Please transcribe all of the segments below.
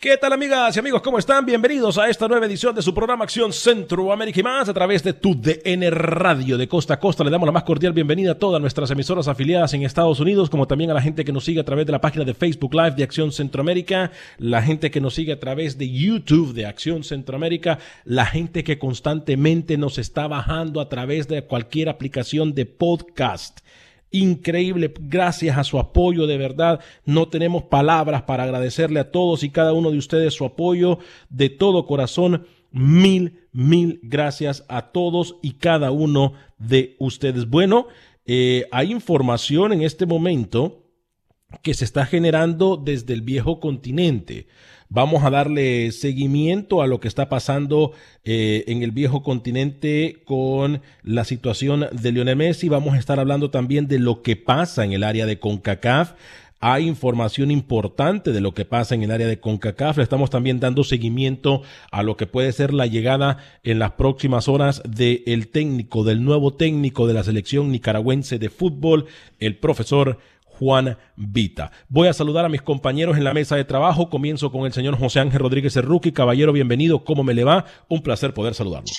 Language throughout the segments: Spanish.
¿Qué tal amigas y amigos? ¿Cómo están? Bienvenidos a esta nueva edición de su programa Acción Centroamérica y más a través de tu DN Radio de costa a costa. Le damos la más cordial bienvenida a todas nuestras emisoras afiliadas en Estados Unidos, como también a la gente que nos sigue a través de la página de Facebook Live de Acción Centroamérica, la gente que nos sigue a través de YouTube de Acción Centroamérica, la gente que constantemente nos está bajando a través de cualquier aplicación de podcast increíble. Gracias a su apoyo, de verdad. No tenemos palabras para agradecerle a todos y cada uno de ustedes su apoyo de todo corazón. Mil, mil gracias a todos y cada uno de ustedes. Bueno, eh, hay información en este momento que se está generando desde el viejo continente. Vamos a darle seguimiento a lo que está pasando eh, en el viejo continente con la situación de Lionel Messi. Vamos a estar hablando también de lo que pasa en el área de CONCACAF. Hay información importante de lo que pasa en el área de CONCACAF. Le estamos también dando seguimiento a lo que puede ser la llegada en las próximas horas del técnico, del nuevo técnico de la selección nicaragüense de fútbol, el profesor Juan Vita. Voy a saludar a mis compañeros en la mesa de trabajo. Comienzo con el señor José Ángel Rodríguez Cerruqui. Caballero, bienvenido. ¿Cómo me le va? Un placer poder saludarlo.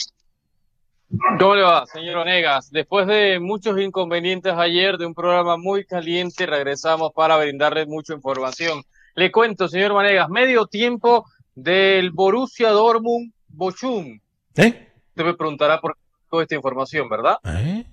¿Cómo le va, señor Onegas? Después de muchos inconvenientes ayer, de un programa muy caliente, regresamos para brindarles mucha información. Le cuento, señor Vanegas, medio tiempo del Borussia Dortmund Bochum. ¿Eh? Usted me preguntará por toda esta información, ¿verdad? ¿Eh?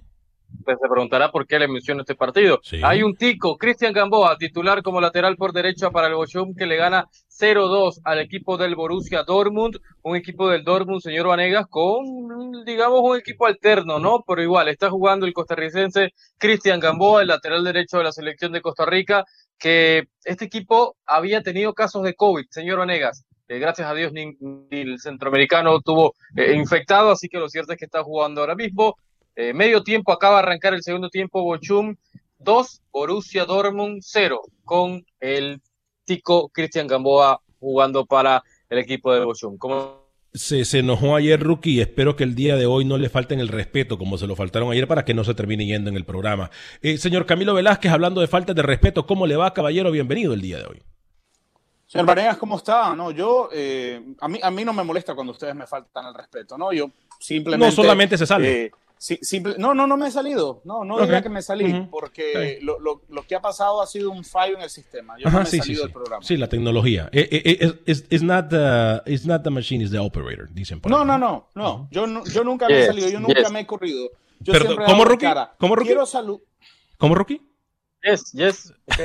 Usted se preguntará por qué le menciono este partido. Sí. Hay un tico, Cristian Gamboa, titular como lateral por derecha para el Bochum, que le gana 0-2 al equipo del Borussia Dortmund, un equipo del Dortmund, señor Vanegas, con, digamos, un equipo alterno, ¿no? Pero igual, está jugando el costarricense Cristian Gamboa, el lateral derecho de la selección de Costa Rica, que este equipo había tenido casos de COVID, señor Vanegas. Eh, gracias a Dios ni, ni el centroamericano tuvo eh, infectado, así que lo cierto es que está jugando ahora mismo. Eh, medio tiempo acaba de arrancar el segundo tiempo Bochum 2, Borussia Dortmund 0, con el tico Cristian Gamboa jugando para el equipo de Bochum. ¿Cómo Se, se enojó ayer Rookie y espero que el día de hoy no le falten el respeto como se lo faltaron ayer para que no se termine yendo en el programa. Eh, señor Camilo Velázquez, hablando de falta de respeto, ¿cómo le va, caballero? Bienvenido el día de hoy. Señor Vanegas, ¿cómo está? No, yo, eh, a, mí, a mí no me molesta cuando ustedes me faltan el respeto, ¿no? Yo simplemente... No solamente se sale. eh, sí, simple- no, no, no me he salido. No, no Ok. diga que me salí, Ujú. porque Ok. lo, lo- lo que ha pasado ha sido un fallo en el sistema. Yo no Ajá, me he sí, sí, salido sí. del programa. Sí, la tecnología. Eh, eh, it's, it's not the, it's not the machine, it's the operator, dicen por No, ahí. no, no, no. Yo, nu- yo nunca me he Yes, salido, yo nunca yes. me he corrido. Yo Perdón, siempre he ¿cómo, Rookie? cara. ¿Cómo, Rookie? Quiero salud. ¿Cómo, Rookie? Yes, yes, ok.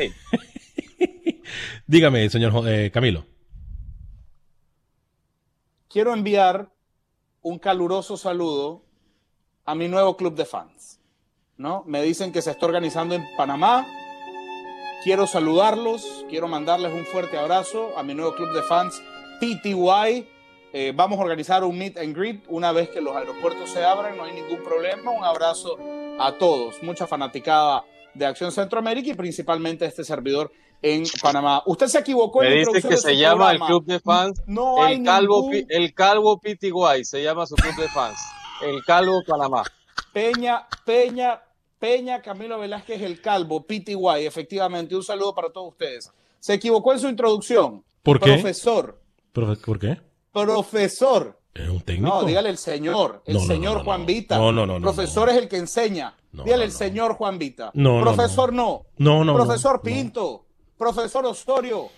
Dígame, señor eh, Camilo. Quiero enviar un caluroso saludo a mi nuevo club de fans. ¿no? Me dicen que se está organizando en Panamá. Quiero saludarlos, quiero mandarles un fuerte abrazo a mi nuevo club de fans PTY. Eh, vamos a organizar un meet and greet una vez que los aeropuertos se abran, no hay ningún problema. Un abrazo a todos, mucha fanaticada de Acción Centroamérica y principalmente este servidor en Panamá. Usted se equivocó. Me dice que se llama el club de fans. No el, calvo, el Calvo PTY se llama su club de fans. El Calvo Panamá. Peña, Peña, Peña Camilo Velázquez, el Calvo PTY. Efectivamente, un saludo para todos ustedes. Se equivocó en su introducción. ¿Por qué? Profesor. ¿Por qué? Profesor. ¿Es un técnico? No, dígale el señor, el No, no, señor no, no, Juan. Vita. No, no, no, Profesor no. es el que enseña. No, dígale no, el señor Juan Vita. No, no, Profesor no. No, no, no, Profesor no. Pinto. Profesor Osorio.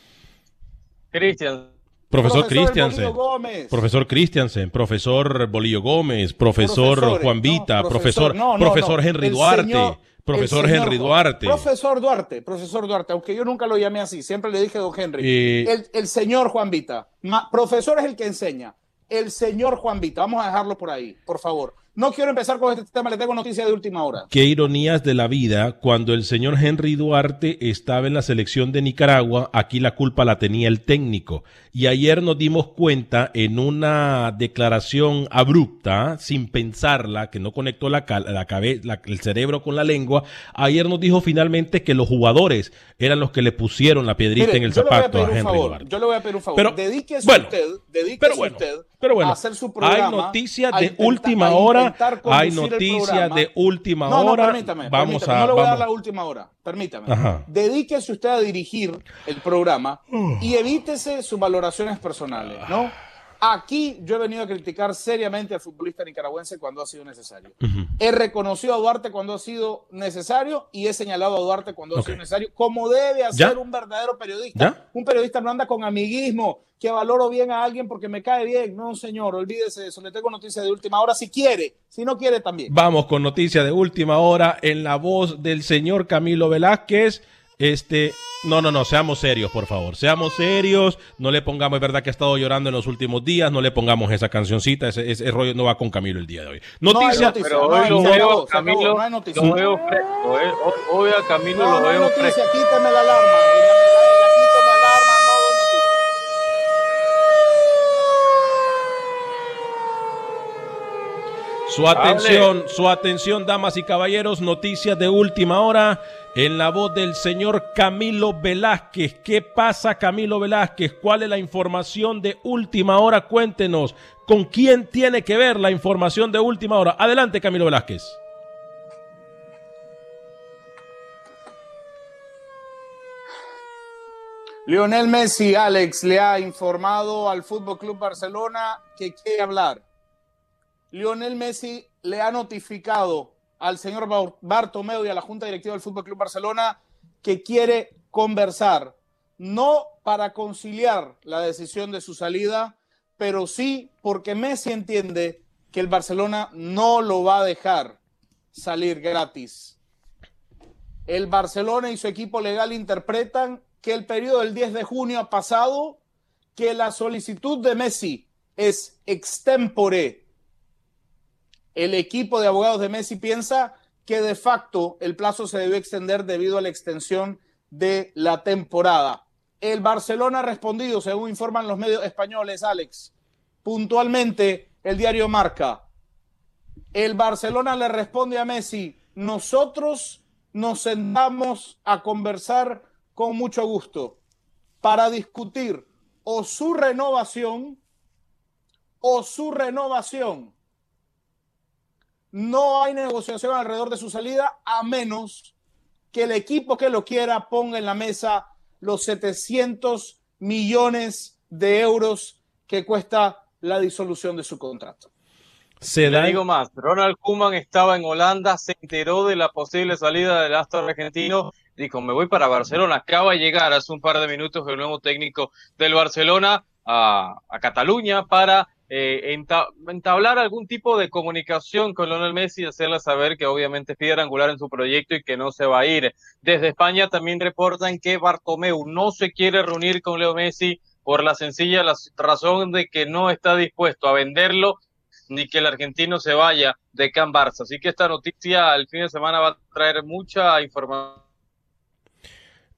Cristian. Profesor Christiansen. Profesor Christiansen, profesor Bolillo Gómez, profesor Profesores, Juan no, Vita, profesor, no, profesor no. Henry Duarte, señor- profesor señor Henry Duarte. Profesor Duarte, profesor Duarte, aunque yo nunca lo llamé así, siempre le dije don Henry. Eh, el, el señor Juan Vita. Ma- profesor es el que enseña. El señor Juan Vita. Vamos a dejarlo por ahí, por favor. No quiero empezar con este tema, le tengo noticia de última hora. Qué ironías de la vida, cuando el señor Henry Duarte estaba en la selección de Nicaragua, aquí la culpa la tenía el técnico. Y ayer nos dimos cuenta en una declaración abrupta, sin pensarla, que no conectó la, la cabeza, el cerebro con la lengua, ayer nos dijo finalmente que los jugadores eran los que le pusieron la piedrita Mire, en el a zapato a, Henry favor, Duarte. Yo le voy a pedir un favor. Pero, dedíquese bueno, usted, dedíquese pero bueno, usted pero bueno, a hacer su programa. hay noticias de última a hora, hay noticias de última no, hora. No, permítame, vamos permítame, a, no le voy a dar la última hora. Permítame. Ajá. Dedíquese usted a dirigir el programa y evítese sus valoraciones personales, ¿no? Aquí yo he venido a criticar seriamente al futbolista nicaragüense cuando ha sido necesario. He reconocido a Duarte cuando ha sido necesario y he señalado a Duarte cuando ha sido necesario, como debe hacer ¿Ya? un verdadero periodista. ¿Ya? Un periodista no anda con amiguismo, que valoro bien a alguien porque me cae bien. No, señor, olvídese de eso. Le tengo noticias de última hora si quiere, si no quiere también. Vamos con noticias de última hora en la voz del señor Camilo Velázquez. Este, no, no, no, seamos serios, por favor. Seamos serios. No le pongamos, es verdad que ha estado llorando en los últimos días. No le pongamos esa cancioncita. Ese, ese rollo no va con Camilo el día de hoy. No hay Noticia. noticia, Pero hoy lo veo Camilo, lo veo fresco, ¿eh? Hoy, a Camilo No, lo veo fresco. noticia, quítame la alarma. doña Micaela, quítame la alarma, no doy noticia. Su atención, su atención, damas y caballeros. Noticias de última hora en la voz del señor Camilo Velázquez. ¿Qué pasa, Camilo Velázquez? ¿Cuál es la información de última hora? Cuéntenos. ¿Con quién tiene que ver la información de última hora? Adelante, Camilo Velázquez. Lionel Messi, Alex, le ha informado al Fútbol Club Barcelona que quiere hablar. Lionel Messi le ha notificado al señor Bartomeu y a la Junta Directiva del Fútbol Club Barcelona que quiere conversar, no para conciliar la decisión de su salida, pero sí porque Messi entiende que el Barcelona no lo va a dejar salir gratis. El Barcelona y su equipo legal interpretan que el periodo del 10 de junio ha pasado, que la solicitud de Messi es extempore. El equipo de abogados de Messi piensa que de facto el plazo se debió extender debido a la extensión de la temporada. El Barcelona ha respondido, según informan los medios españoles, Alex. Puntualmente, el diario Marca. El Barcelona le responde a Messi, nosotros nos sentamos a conversar con mucho gusto para discutir o su renovación o su renovación. No hay negociación alrededor de su salida a menos que el equipo que lo quiera ponga en la mesa los 700 millones de euros que cuesta la disolución de su contrato. Se Le da digo más, Ronald Koeman estaba en Holanda, se enteró de la posible salida del astro argentino, dijo, me voy para Barcelona, acaba de llegar hace un par de minutos el nuevo técnico del Barcelona a, a Cataluña para eh, enta- entablar algún tipo de comunicación con Lionel Messi y hacerle saber que obviamente es piedra angular en su proyecto y que no se va a ir. Desde España también reportan que Bartomeu no se quiere reunir con Leo Messi por la sencilla la- razón de que no está dispuesto a venderlo ni que el argentino se vaya de Can Barça. Así que esta noticia el fin de semana va a traer mucha información.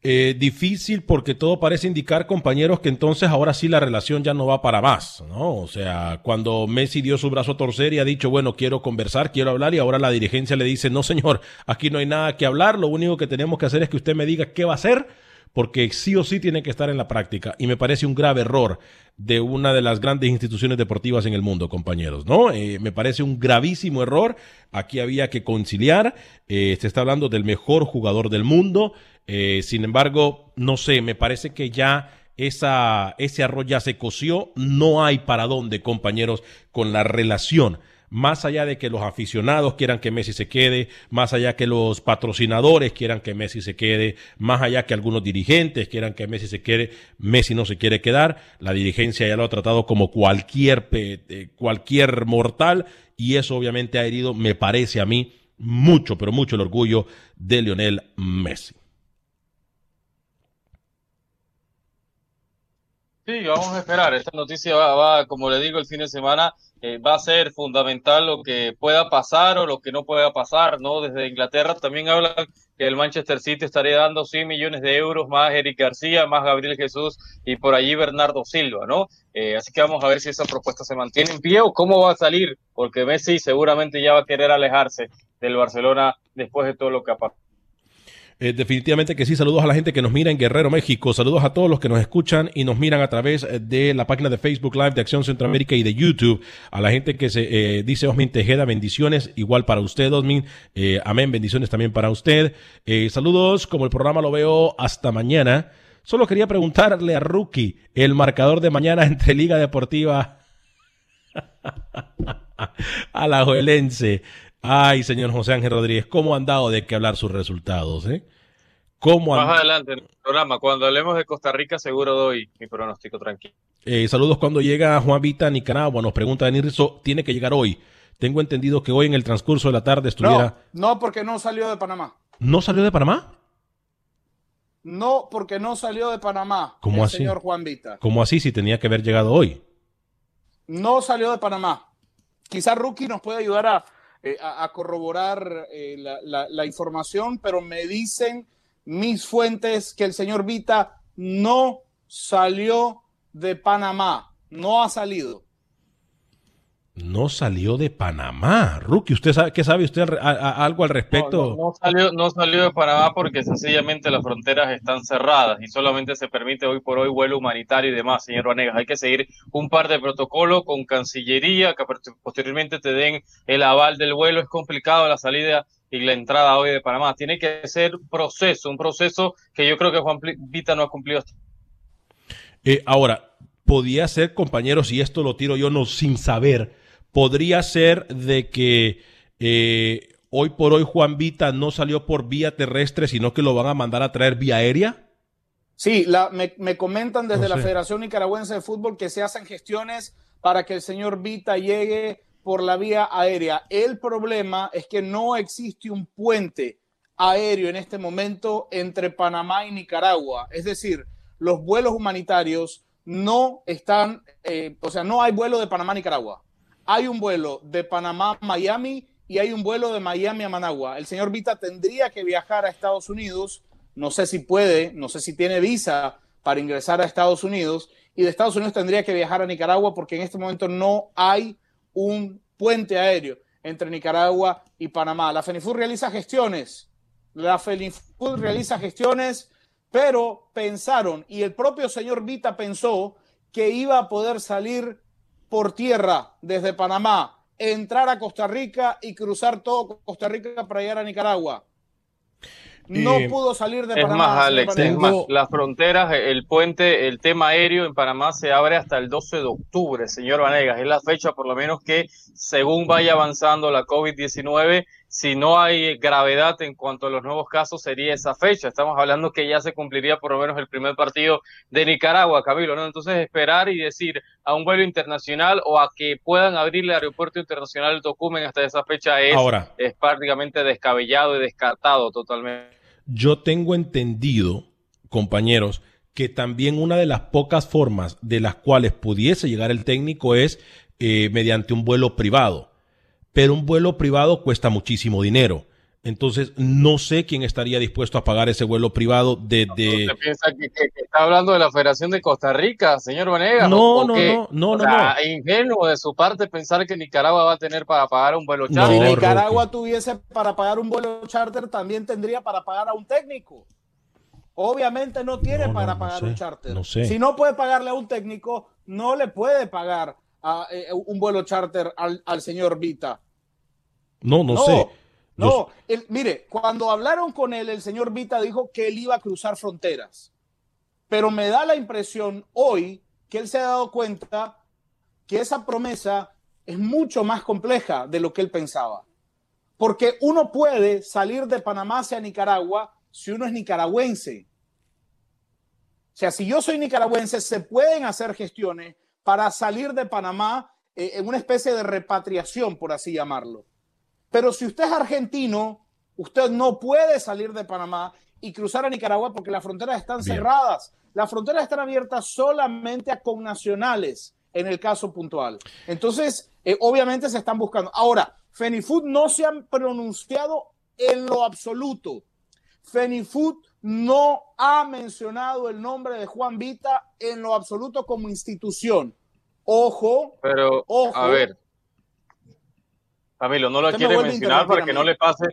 Eh, difícil porque todo parece indicar, compañeros, que entonces ahora sí la relación ya no va para más, ¿no? O sea, cuando Messi dio su brazo a torcer y ha dicho, bueno, quiero conversar, quiero hablar, y ahora la dirigencia le dice, no, señor, aquí no hay nada que hablar, lo único que tenemos que hacer es que usted me diga qué va a hacer, porque sí o sí tiene que estar en la práctica. Y me parece un grave error de una de las grandes instituciones deportivas en el mundo, compañeros, ¿no? Eh, me parece un gravísimo error. Aquí había que conciliar. Eh, se está hablando del mejor jugador del mundo. Eh, sin embargo, no sé, me parece que ya ese arroz ya se coció, no hay para dónde, compañeros, con la relación. Más allá de que los aficionados quieran que Messi se quede, más allá que los patrocinadores quieran que Messi se quede, más allá que algunos dirigentes quieran que Messi se quede, Messi no se quiere quedar. La dirigencia ya lo ha tratado como cualquier, eh, cualquier mortal y eso obviamente ha herido, me parece a mí, mucho, pero mucho el orgullo de Lionel Messi. Sí, vamos a esperar. Esta noticia va, como le digo, el fin de semana eh, va a ser fundamental lo que pueda pasar o lo que no pueda pasar, ¿no? Desde Inglaterra también hablan que el Manchester City estaría dando 100 millones de euros, más Eric García, más Gabriel Jesús y por allí Bernardo Silva, ¿no? Eh, así que vamos a ver si esa propuesta se mantiene en pie o cómo va a salir, porque Messi seguramente ya va a querer alejarse del Barcelona después de todo lo que ha pasado. Eh, definitivamente que sí. Saludos a la gente que nos mira en Guerrero, México. Saludos a todos los que nos escuchan y nos miran a través eh, de la página de Facebook Live de Acción Centroamérica y de YouTube. A la gente que se eh, dice Osmin Tejeda, bendiciones. Igual para usted, Osmin. amén, bendiciones también para usted. saludos, como el programa lo veo, hasta mañana. Solo quería preguntarle a Rookie, el marcador de mañana entre Liga Deportiva a la Joelense. Ay, señor José Ángel Rodríguez, ¿cómo han dado de qué hablar sus resultados? Eh? ¿Cómo Más adelante en el programa, cuando hablemos de Costa Rica, seguro doy mi pronóstico tranquilo. Eh, saludos cuando llega Juan Vita a Nicaragua. Nos pregunta Denirso, tiene que llegar hoy. Tengo entendido que hoy en el transcurso de la tarde estuviera. No, no, porque no salió de Panamá. ¿No salió de Panamá? No, porque no salió de Panamá. ¿Cómo así? Señor Juan Vita. ¿Cómo así si tenía que haber llegado hoy? No salió de Panamá. Quizá Rookie nos puede ayudar a, eh, a, corroborar eh, la, información, pero me dicen mis fuentes que el señor Vita no salió de Panamá, no ha salido no salió de Panamá. Rookie, ¿usted sabe, ¿qué sabe usted algo al respecto? No, salió, no salió de Panamá porque sencillamente las fronteras están cerradas y solamente se permite hoy por hoy vuelo humanitario y demás, señor Vanegas. Hay que seguir un par de protocolos con Cancillería, que posteriormente te den el aval del vuelo. Es complicado la salida y la entrada hoy de Panamá. Tiene que ser proceso, un proceso que yo creo que Juan Vita no ha cumplido. Eh, ahora, podía ser, compañeros, y esto lo tiro yo no sin saber, podría ser de que eh, hoy por hoy Juan Vita no salió por vía terrestre, sino que lo van a mandar a traer vía aérea? Sí, me, comentan desde la Federación Nicaragüense de Fútbol que se hacen gestiones para que el señor Vita llegue por la vía aérea. El problema es que no existe un puente aéreo en este momento entre Panamá y Nicaragua. Es decir, los vuelos humanitarios no están, eh, o sea, no hay vuelo de Panamá a Nicaragua hay un vuelo de Panamá a Miami y hay un vuelo de Miami a Managua. El señor Vita tendría que viajar a Estados Unidos, no sé si puede, no sé si tiene visa para ingresar a Estados Unidos, y de Estados Unidos tendría que viajar a Nicaragua porque en este momento no hay un puente aéreo entre Nicaragua y Panamá. La FENIFUR realiza gestiones, la FENIFUR realiza gestiones, pero pensaron, y el propio señor Vita pensó que iba a poder salir por tierra desde Panamá, entrar a Costa Rica y cruzar todo Costa Rica para llegar a Nicaragua. No pudo salir de es Panamá. Más, Alex, es más, las fronteras, el puente, el tema aéreo en Panamá se abre hasta el 12 de octubre, señor Vanegas. Es la fecha, por lo menos, que según vaya avanzando la COVID-19, si no hay gravedad en cuanto a los nuevos casos, sería esa fecha. Estamos hablando que ya se cumpliría por lo menos el primer partido de Nicaragua, Camilo, ¿no? Entonces, esperar y decir a un vuelo internacional o a que puedan abrir el aeropuerto internacional Tocumen hasta esa fecha es, es prácticamente descabellado y descartado totalmente. Yo tengo entendido, compañeros, que también una de las pocas formas de las cuales pudiese llegar el técnico es eh, mediante un vuelo privado pero un vuelo privado cuesta muchísimo dinero. Entonces, no sé quién estaría dispuesto a pagar ese vuelo privado desde... ¿Usted piensa que, está hablando de la Federación de Costa Rica, señor Vanegas? No, no, no, no, no, no. ingenuo de su parte pensar que Nicaragua va a tener para pagar un vuelo charter. si Nicaragua tuviese para pagar un vuelo charter, también tendría para pagar a un técnico. Obviamente no tiene para pagar un charter. Si no puede pagarle a un técnico, no le puede pagar a, eh, un vuelo charter al, al señor Vita. No, no, sé. No, mire, cuando hablaron con él, el señor Vita dijo que él iba a cruzar fronteras. Pero me da la impresión hoy que él se ha dado cuenta que esa promesa es mucho más compleja de lo que él pensaba. Porque uno puede salir de Panamá hacia Nicaragua si uno es nicaragüense. O sea, si yo soy nicaragüense, se pueden hacer gestiones para salir de Panamá eh, en una especie de repatriación, por así llamarlo. Pero si usted es argentino, usted no puede salir de Panamá y cruzar a Nicaragua porque las fronteras están cerradas. Las fronteras están abiertas solamente a connacionales en el caso puntual. Entonces, eh, obviamente se están buscando. Ahora, Fenifood no se han pronunciado en lo absoluto. Fenifood no ha mencionado el nombre de Juan Vita en lo absoluto como institución. Ojo, pero ojo, a ver, Camilo, no lo quiere mencionar para que no le pase.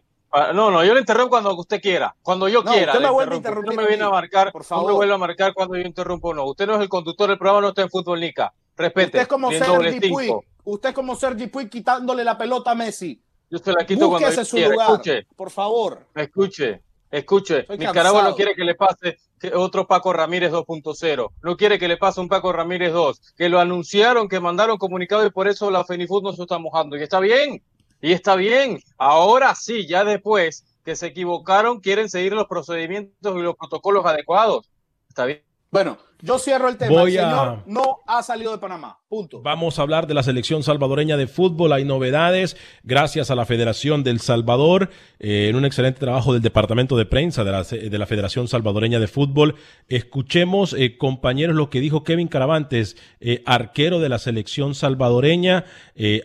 No, no, yo le interrumpo cuando usted quiera, cuando yo quiera. Usted me, usted me viene a marcar, por favor. me vuelve a marcar cuando yo interrumpo o no. Usted no es el conductor del programa, no está en Fútbol Nica. Respete. Usted es como Sergi Puig. Usted es como Sergi Puig quitándole la pelota a Messi. Yo se la quito cuando su Lugar, escuche, por favor. Escuche, escuche. Nicaragua no quiere que le pase otro Paco Ramírez 2.0. No quiere que le pase un Paco Ramírez 2. Que lo anunciaron, que mandaron comunicado y por eso la FENIFUT no se está mojando. Y está bien. Y está bien, ahora sí, ya después que se equivocaron, quieren seguir los procedimientos y los protocolos adecuados. Está bien. Bueno, yo cierro el tema. el señor no ha salido de Panamá. Punto. Vamos a hablar de la selección salvadoreña de fútbol. Hay novedades gracias a la Federación del Salvador, eh, en un excelente trabajo del Departamento de Prensa de la, de la Federación Salvadoreña de Fútbol. Escuchemos, eh, compañeros, lo que dijo Kevin Caravantes, eh, arquero de la selección salvadoreña.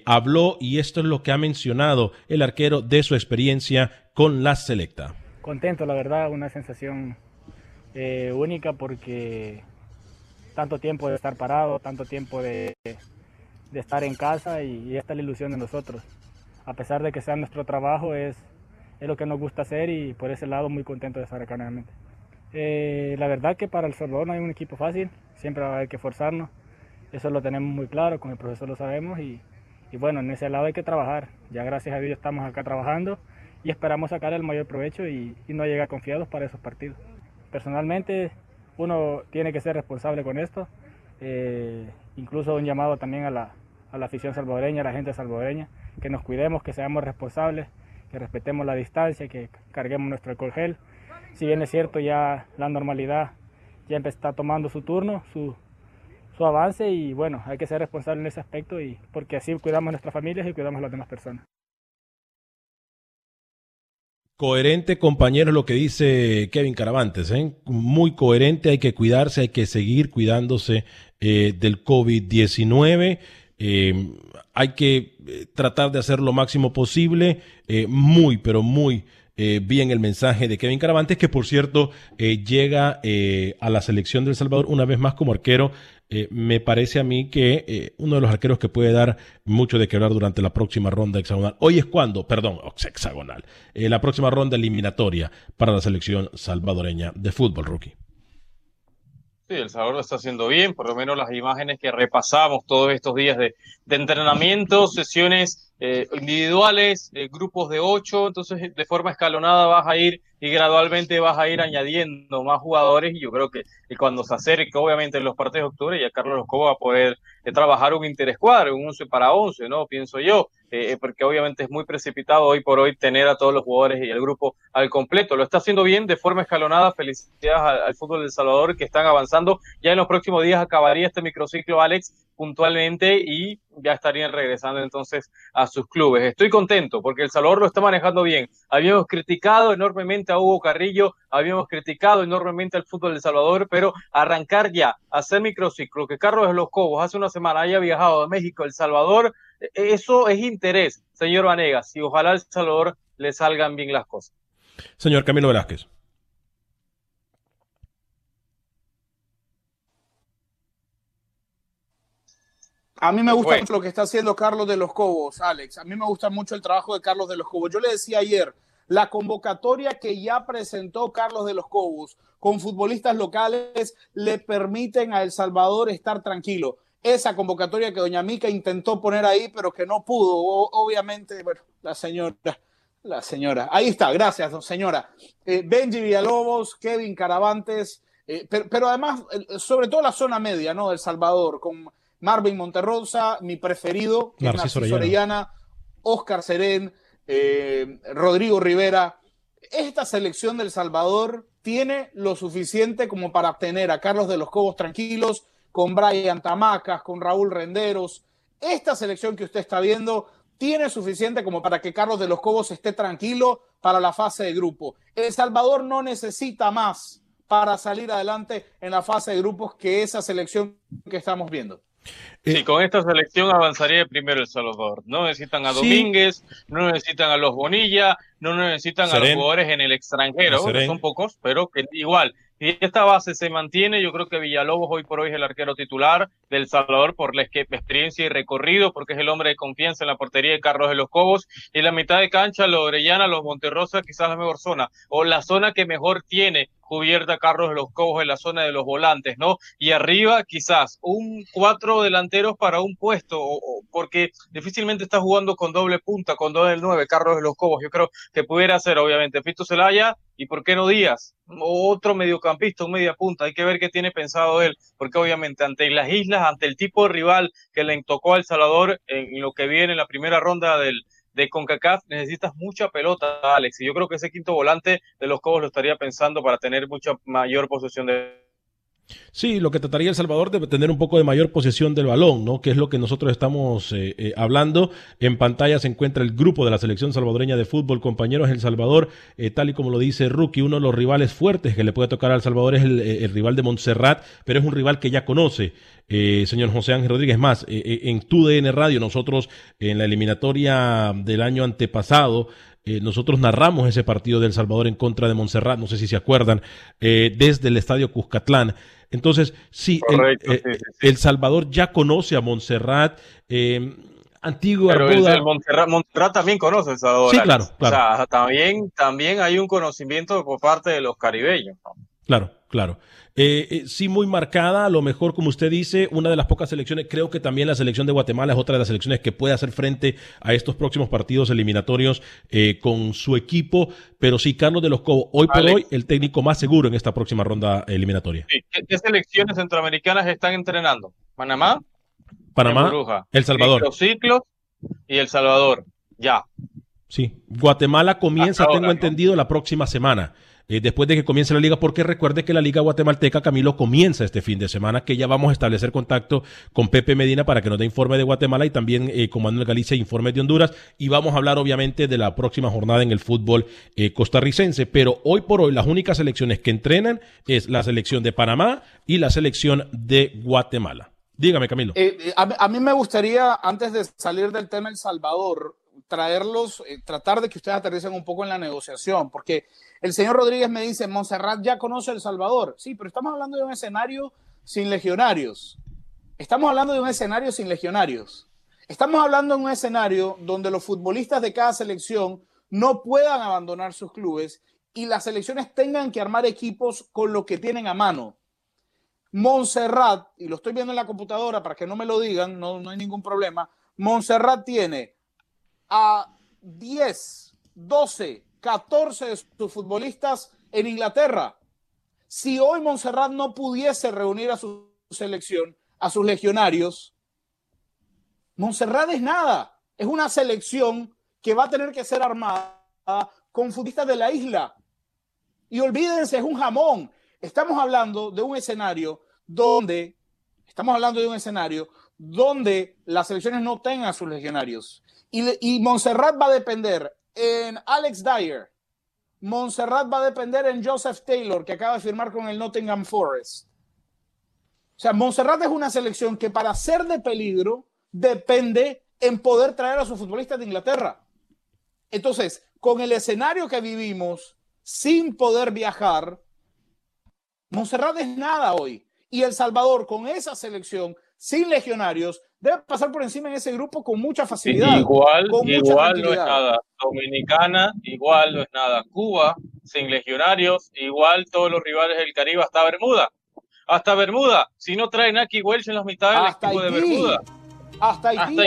habló y esto es lo que ha mencionado el arquero de su experiencia con la selecta. Contento, la verdad, una sensación eh, única porque tanto tiempo de estar parado, tanto tiempo de, de estar en casa y, esta es la ilusión de nosotros. A pesar de que sea nuestro trabajo, es, es lo que nos gusta hacer y por ese lado muy contento de estar acá nuevamente. Eh, la verdad que para El Salvador no hay un equipo fácil, siempre va a haber que forzarnos, eso lo tenemos muy claro, con el profesor lo sabemos y, y bueno, en ese lado hay que trabajar. Ya gracias a Dios estamos acá trabajando y esperamos sacar el mayor provecho y no llegar confiados para esos partidos personalmente uno tiene que ser responsable con esto. Eh, incluso un llamado también a la, a la afición salvadoreña, a la gente salvadoreña, que nos cuidemos, que seamos responsables, que respetemos la distancia, que carguemos nuestro alcohol gel. Si bien es cierto, ya la normalidad ya está tomando su turno, su, su avance y bueno, hay que ser responsable en ese aspecto y porque así cuidamos a nuestras familias y cuidamos a las demás personas. Coherente, compañero, lo que dice Kevin Caravantes, ¿eh? muy coherente, hay que cuidarse, hay que seguir cuidándose eh, del COVID-19, eh, hay que tratar de hacer lo máximo posible, muy, pero muy bien el mensaje de Kevin Caravantes, que por cierto llega a la selección del Salvador una vez más como arquero eh, me parece a mí que eh, uno de los arqueros que puede dar mucho de qué hablar durante la próxima ronda hexagonal. Hoy es cuando, perdón, hexagonal, eh, la próxima ronda eliminatoria para la selección salvadoreña de fútbol, rookie. Sí, El Salvador lo está haciendo bien, por lo menos las imágenes que repasamos todos estos días de, de entrenamiento, sesiones individuales, grupos de ocho, entonces de forma escalonada vas a ir y gradualmente vas a ir añadiendo más jugadores y yo creo que, cuando se acerque obviamente en los partidos de octubre ya Carlos Losco va a poder eh, trabajar un interescuadro, un 11 para 11, ¿no? Pienso yo, eh, eh, porque obviamente es muy precipitado hoy por hoy tener a todos los jugadores y el grupo al completo. Lo está haciendo bien de forma escalonada, felicidades al, al fútbol del Salvador que están avanzando. Ya en los próximos días acabaría este microciclo, Alex, puntualmente y ya estarían regresando entonces a sus clubes. Estoy contento porque El Salvador lo está manejando bien. Habíamos criticado enormemente a Hugo Carrillo, habíamos criticado enormemente al fútbol de El Salvador, pero arrancar ya, hacer microciclo, que Carlos de los Cobos hace una semana haya viajado de México a El Salvador, e-, eso es interés, señor Vanegas, y ojalá El Salvador le salgan bien las cosas. Señor Camilo Velázquez. A mí me gusta mucho lo que está haciendo Carlos de los Cobos, Alex. A mí me gusta mucho el trabajo de Carlos de los Cobos. Yo le decía ayer, la convocatoria que ya presentó Carlos de los Cobos con futbolistas locales le permiten a El Salvador estar tranquilo. Esa convocatoria que Doña Mica intentó poner ahí, pero que no pudo, obviamente, bueno, la señora, la señora. Ahí está, gracias, señora. Eh, Benji Villalobos, Kevin Caravantes, eh, pero, además, sobre todo la zona media, ¿no? El Salvador, con Marvin Monterrosa, mi preferido, Narciso, Orellana, Oscar Serén, eh, Rodrigo Rivera. Esta selección del Salvador tiene lo suficiente como para tener a Carlos de los Cobos tranquilos, con Brian Tamacas, con Raúl Renderos. Esta selección que usted está viendo tiene suficiente como para que Carlos de los Cobos esté tranquilo para la fase de grupo. El Salvador no necesita más para salir adelante en la fase de grupos que esa selección que estamos viendo. Sí, con esta selección avanzaría primero El Salvador. No necesitan a Domínguez, no necesitan a los Bonilla, no necesitan a los jugadores en el extranjero, son pocos, pero que igual y esta base se mantiene, yo creo que Villalobos hoy por hoy es el arquero titular del Salvador por la experiencia y recorrido, porque es el hombre de confianza en la portería de Carlos de los Cobos. Y la mitad de cancha, los Orellana, los Monterrosa, quizás la mejor zona, o la zona que mejor tiene cubierta Carlos de los Cobos en la zona de los volantes, ¿no? Y arriba quizás un cuatro delanteros para un puesto, porque difícilmente está jugando con doble punta, con doble nueve, Carlos de los Cobos. Yo creo que pudiera ser, obviamente, Pito Celaya y por qué no Díaz, otro mediocampista, un media punta. Hay que ver qué tiene pensado él, porque obviamente ante las islas, ante el tipo de rival que le tocó a El Salvador en lo que viene en la primera ronda del de CONCACAF necesitas mucha pelota, Alex. Y yo creo que ese quinto volante de los Cobos lo estaría pensando para tener mucha mayor posesión de Sí, lo que trataría El Salvador de tener un poco de mayor posesión del balón, ¿no? Que es lo que nosotros estamos eh, eh, hablando. En pantalla se encuentra el grupo de la selección salvadoreña de fútbol, compañeros El Salvador, eh, tal y como lo dice Rookie, uno de los rivales fuertes que le puede tocar al Salvador es el, rival de Montserrat, pero es un rival que ya conoce. señor José Ángel Rodríguez, más, en tu DN Radio, nosotros en la eliminatoria del año antepasado, nosotros narramos ese partido del Salvador en contra de Montserrat, no sé si se acuerdan, desde el estadio Cuscatlán. Entonces, sí, eh, el, Salvador ya conoce a Montserrat. Eh, Antigua Pero el, Montserrat, también conoce a El Salvador. Sí, claro, O sea, también, también hay un conocimiento por parte de los caribeños. Claro, claro. Eh, eh, sí, muy marcada, a lo mejor, como usted dice, una de las pocas selecciones, creo que también la selección de Guatemala es otra de las selecciones que puede hacer frente a estos próximos partidos eliminatorios eh, con su equipo, pero sí, Carlos de los Cobos, hoy por hoy, el técnico más seguro en esta próxima ronda eliminatoria. ¿Qué, selecciones centroamericanas están entrenando? ¿Panamá? Panamá, El Salvador. Los ciclos y El Salvador, ya. Sí, Guatemala comienza, tengo entendido, la próxima semana. Eh, después de que comience la liga, porque recuerde que la liga guatemalteca, Camilo, comienza este fin de semana, que ya vamos a establecer contacto con Pepe Medina para que nos dé informe de Guatemala y también eh, con Manuel Galicia informe de Honduras. Y vamos a hablar, obviamente, de la próxima jornada en el fútbol eh, costarricense. Pero hoy por hoy, las únicas selecciones que entrenan es la selección de Panamá y la selección de Guatemala. Dígame, Camilo. a, mí me gustaría, antes de salir del tema El Salvador, traerlos, tratar de que ustedes aterricen un poco en la negociación, porque el señor Rodríguez me dice, Montserrat ya conoce El Salvador. Sí, pero estamos hablando de un escenario sin legionarios. Estamos hablando de un escenario sin legionarios. Estamos hablando de un escenario donde los futbolistas de cada selección no puedan abandonar sus clubes y las selecciones tengan que armar equipos con lo que tienen a mano. Montserrat, y lo estoy viendo en la computadora para que no me lo digan, no, no hay ningún problema, Montserrat tiene a 10, 12, 14 de sus futbolistas en Inglaterra. Si hoy Montserrat no pudiese reunir a su selección, a sus legionarios, Montserrat es nada. Es una selección que va a tener que ser armada con futbolistas de la isla. Y olvídense, es un jamón. Estamos hablando de un escenario donde, estamos hablando de un escenario donde las selecciones no tengan a sus legionarios. Y, y Montserrat va a depender en Alex Dyer. Montserrat va a depender en Joseph Taylor, que acaba de firmar con el Nottingham Forest. O sea, Montserrat es una selección que para ser de peligro depende en poder traer a sus futbolistas de Inglaterra. Entonces, con el escenario que vivimos, sin poder viajar, Monserrat es nada hoy. Y El Salvador, con esa selección, sin legionarios, debe pasar por encima en ese grupo con mucha facilidad. Igual, igual no es nada. Dominicana, igual no es nada. Cuba, sin legionarios, igual todos los rivales del Caribe, hasta Bermuda. Hasta Bermuda. Si no traen aquí Welsh en las mitades del equipo de Bermuda. Hasta Haití,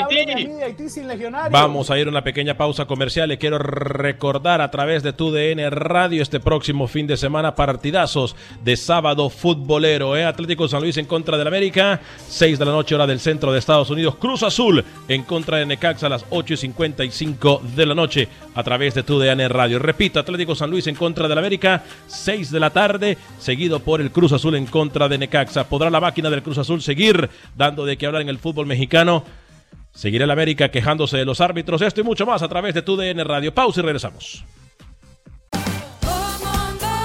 Haití. sin legionarios. Vamos a ir a una pequeña pausa comercial. Le quiero recordar a través de tu DN Radio este próximo fin de semana partidazos de sábado futbolero. ¿eh? Atlético San Luis en contra del América, 6 de la noche hora del centro de Estados Unidos. Cruz Azul en contra de Necaxa a las 8 y 55 de la noche a través de tu DN Radio. Repito, Atlético San Luis en contra del América, 6 de la tarde, seguido por el Cruz Azul en contra de Necaxa. ¿Podrá la máquina del Cruz Azul seguir dando de qué hablar en el fútbol mexicano? Seguirá el América quejándose de los árbitros. Esto y mucho más a través de tu DN Radio. Pausa y regresamos.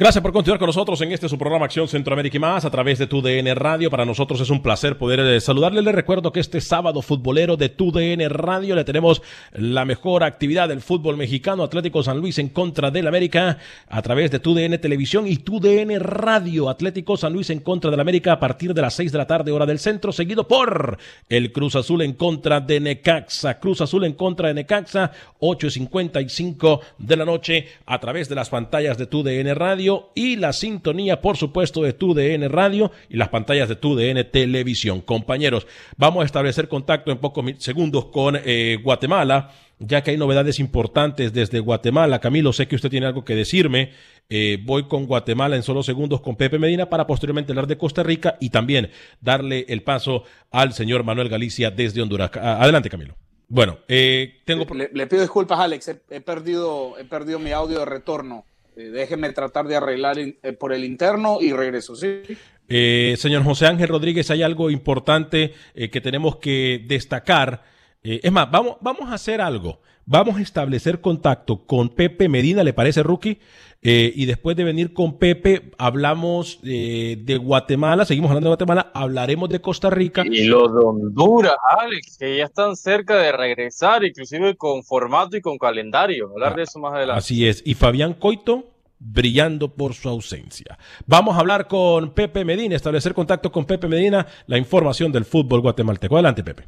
Gracias por continuar con nosotros en este su programa Acción Centroamérica y más a través de tu DN Radio. Para nosotros es un placer poder eh, saludarle. Le recuerdo que este sábado futbolero de tu DN Radio le tenemos la mejor actividad del fútbol mexicano Atlético San Luis en contra del América a través de tu DN Televisión y tu DN Radio. Atlético San Luis en contra del América a partir de las 6 de la tarde hora del centro, seguido por el Cruz Azul en contra de Necaxa. Cruz Azul en contra de Necaxa, 8.55 de la noche a través de las pantallas de tu DN Y la sintonía, por supuesto, de tu DN Radio y las pantallas de tu DN Televisión. Compañeros, vamos a establecer contacto en pocos segundos con eh, Guatemala, ya que hay novedades importantes desde Guatemala. Camilo, sé que usted tiene algo que decirme. Eh, voy con Guatemala en solo segundos con Pepe Medina para posteriormente hablar de Costa Rica y también darle el paso al señor Manuel Galicia desde Honduras. Adelante, Camilo. Bueno, eh, tengo. Le, pido disculpas, Alex. he, perdido, he perdido mi audio de retorno. Eh, déjeme tratar de arreglar eh, por el interno y regreso, ¿sí? Eh, señor José Ángel Rodríguez, hay algo importante que tenemos que destacar. Es más, vamos, vamos a hacer algo. Vamos a establecer contacto con Pepe Medina, ¿le parece, Rookie? y después de venir con Pepe, hablamos de Guatemala, seguimos hablando de Guatemala, hablaremos de Costa Rica. Y los de Honduras, Alex, que ya están cerca de regresar, inclusive con formato y con calendario. Hablar de eso más adelante. Así es. Y Fabián Coito, brillando por su ausencia. Vamos a hablar con Pepe Medina, establecer contacto con Pepe Medina, la información del fútbol guatemalteco. Adelante, Pepe.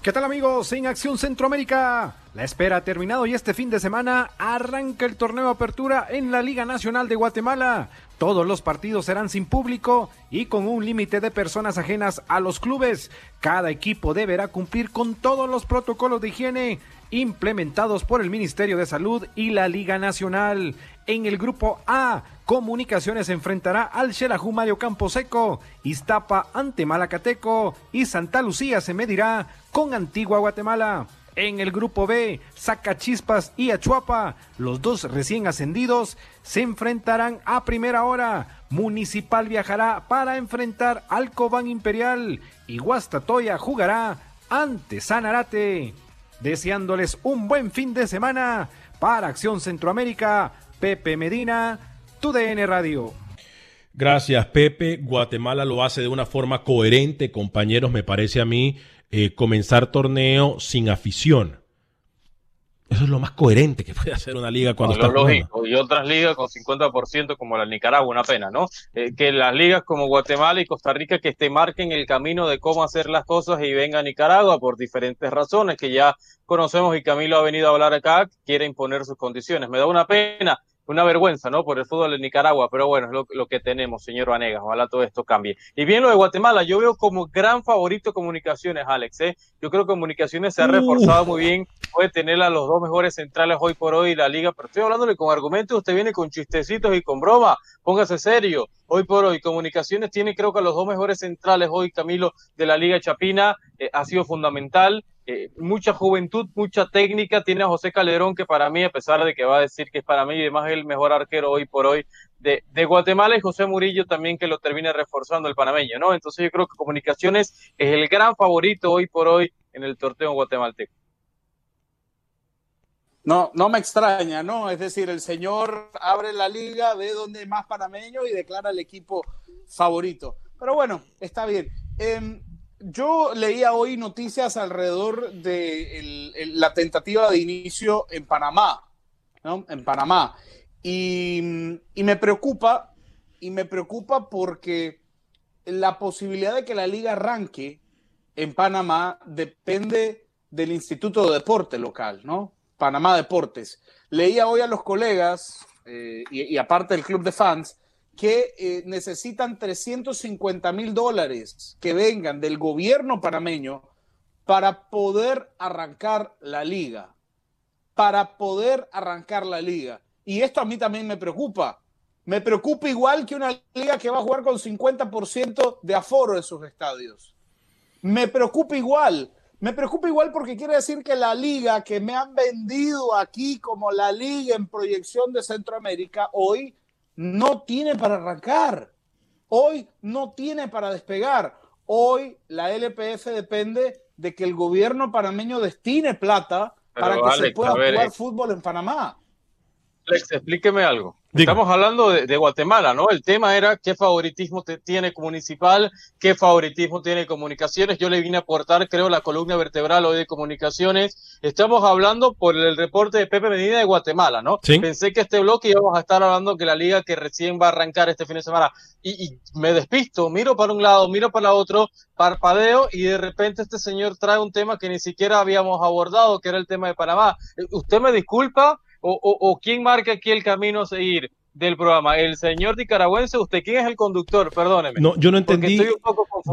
¿Qué tal amigos? En Acción Centroamérica. La espera ha terminado y este fin de semana arranca el torneo Apertura en la Liga Nacional de Guatemala. Todos los partidos serán sin público y con un límite de personas ajenas a los clubes. Cada equipo deberá cumplir con todos los protocolos de higiene implementados por el Ministerio de Salud y la Liga Nacional. En el grupo A, Comunicaciones enfrentará al Xelajú Mario Camposeco, Iztapa ante Malacateco y Santa Lucía se medirá con Antigua Guatemala. En el grupo B, Zacachispas y Achuapa, los dos recién ascendidos, se enfrentarán a primera hora. Municipal viajará para enfrentar al Cobán Imperial y Guastatoya jugará ante Sanarate. Deseándoles un buen fin de semana para Acción Centroamérica, Pepe Medina, TUDN Radio. Gracias, Pepe. Guatemala lo hace de una forma coherente, compañeros, me parece a mí, eh, comenzar torneo sin afición. Eso es lo más coherente que puede hacer una liga cuando está lógico. Y otras ligas con 50% como la Nicaragua, una pena, ¿no? Eh, que las ligas como Guatemala y Costa Rica que te marquen el camino de cómo hacer las cosas y venga a Nicaragua por diferentes razones que ya conocemos y Camilo ha venido a hablar acá, quiere imponer sus condiciones. Me da una pena una vergüenza, ¿no? Por el fútbol de Nicaragua, pero bueno, es lo, lo, que tenemos, señor Vanegas, ojalá todo esto cambie. Y bien lo de Guatemala, yo veo como gran favorito Comunicaciones, Alex, ¿eh? Yo creo que Comunicaciones se ha reforzado muy bien, puede tener a los dos mejores centrales hoy por hoy la liga, pero estoy hablándole con argumentos, usted viene con chistecitos y con broma, póngase serio. Hoy por hoy, Comunicaciones tiene creo que a los dos mejores centrales hoy, Camilo, de la Liga Chapina, eh, ha sido fundamental. Eh, mucha juventud, mucha técnica. Tiene a José Calderón, que para mí, a pesar de que va a decir que es para mí y además el mejor arquero hoy por hoy de, Guatemala, y José Murillo también que lo termine reforzando el panameño, ¿no? Entonces yo creo que Comunicaciones es el gran favorito hoy por hoy en el torneo guatemalteco. No, no me extraña, ¿no? Es decir, el señor abre la liga, ve dónde hay más panameño y declara el equipo favorito. Pero bueno, está bien. Eh, yo leía hoy noticias alrededor de la tentativa de inicio en Panamá, ¿no? En Panamá. Y, y, me preocupa, y me preocupa porque la posibilidad de que la liga arranque en Panamá depende del Instituto de Deporte local, ¿no? Panamá Deportes. Leía hoy a los colegas, eh, y, y aparte del club de fans, que eh, necesitan 350 mil dólares que vengan del gobierno panameño para poder arrancar la liga. Para poder arrancar la liga. Y esto a mí también me preocupa. Me preocupa igual que una liga que va a jugar con 50% de aforo en sus estadios. Me preocupa igual. Me preocupa igual porque quiere decir que la liga que me han vendido aquí como la liga en proyección de Centroamérica, hoy no tiene para arrancar. Hoy no tiene para despegar. Hoy la LPF depende de que el gobierno panameño destine plata Pero para que Alex, se pueda ver, jugar eh. fútbol en Panamá. Alex, explíqueme algo. Diga. Estamos hablando de, de, Guatemala, ¿no? El tema era qué favoritismo te, tiene Municipal, qué favoritismo tiene Comunicaciones. Yo le vine a aportar, creo, la columna vertebral hoy de Comunicaciones. Estamos hablando por el reporte de Pepe Medina de Guatemala, ¿no? ¿Sí? Pensé que este bloque íbamos a estar hablando que la liga que recién va a arrancar este fin de semana. Y, y me despisto, miro para un lado, miro para otro, parpadeo y de repente este señor trae un tema que ni siquiera habíamos abordado, que era el tema de Panamá. Usted me disculpa, o, o, o, quién marca aquí el camino a seguir del programa? ¿El señor nicaragüense? ¿Usted quién es el conductor? Perdóneme. No, yo no entendí.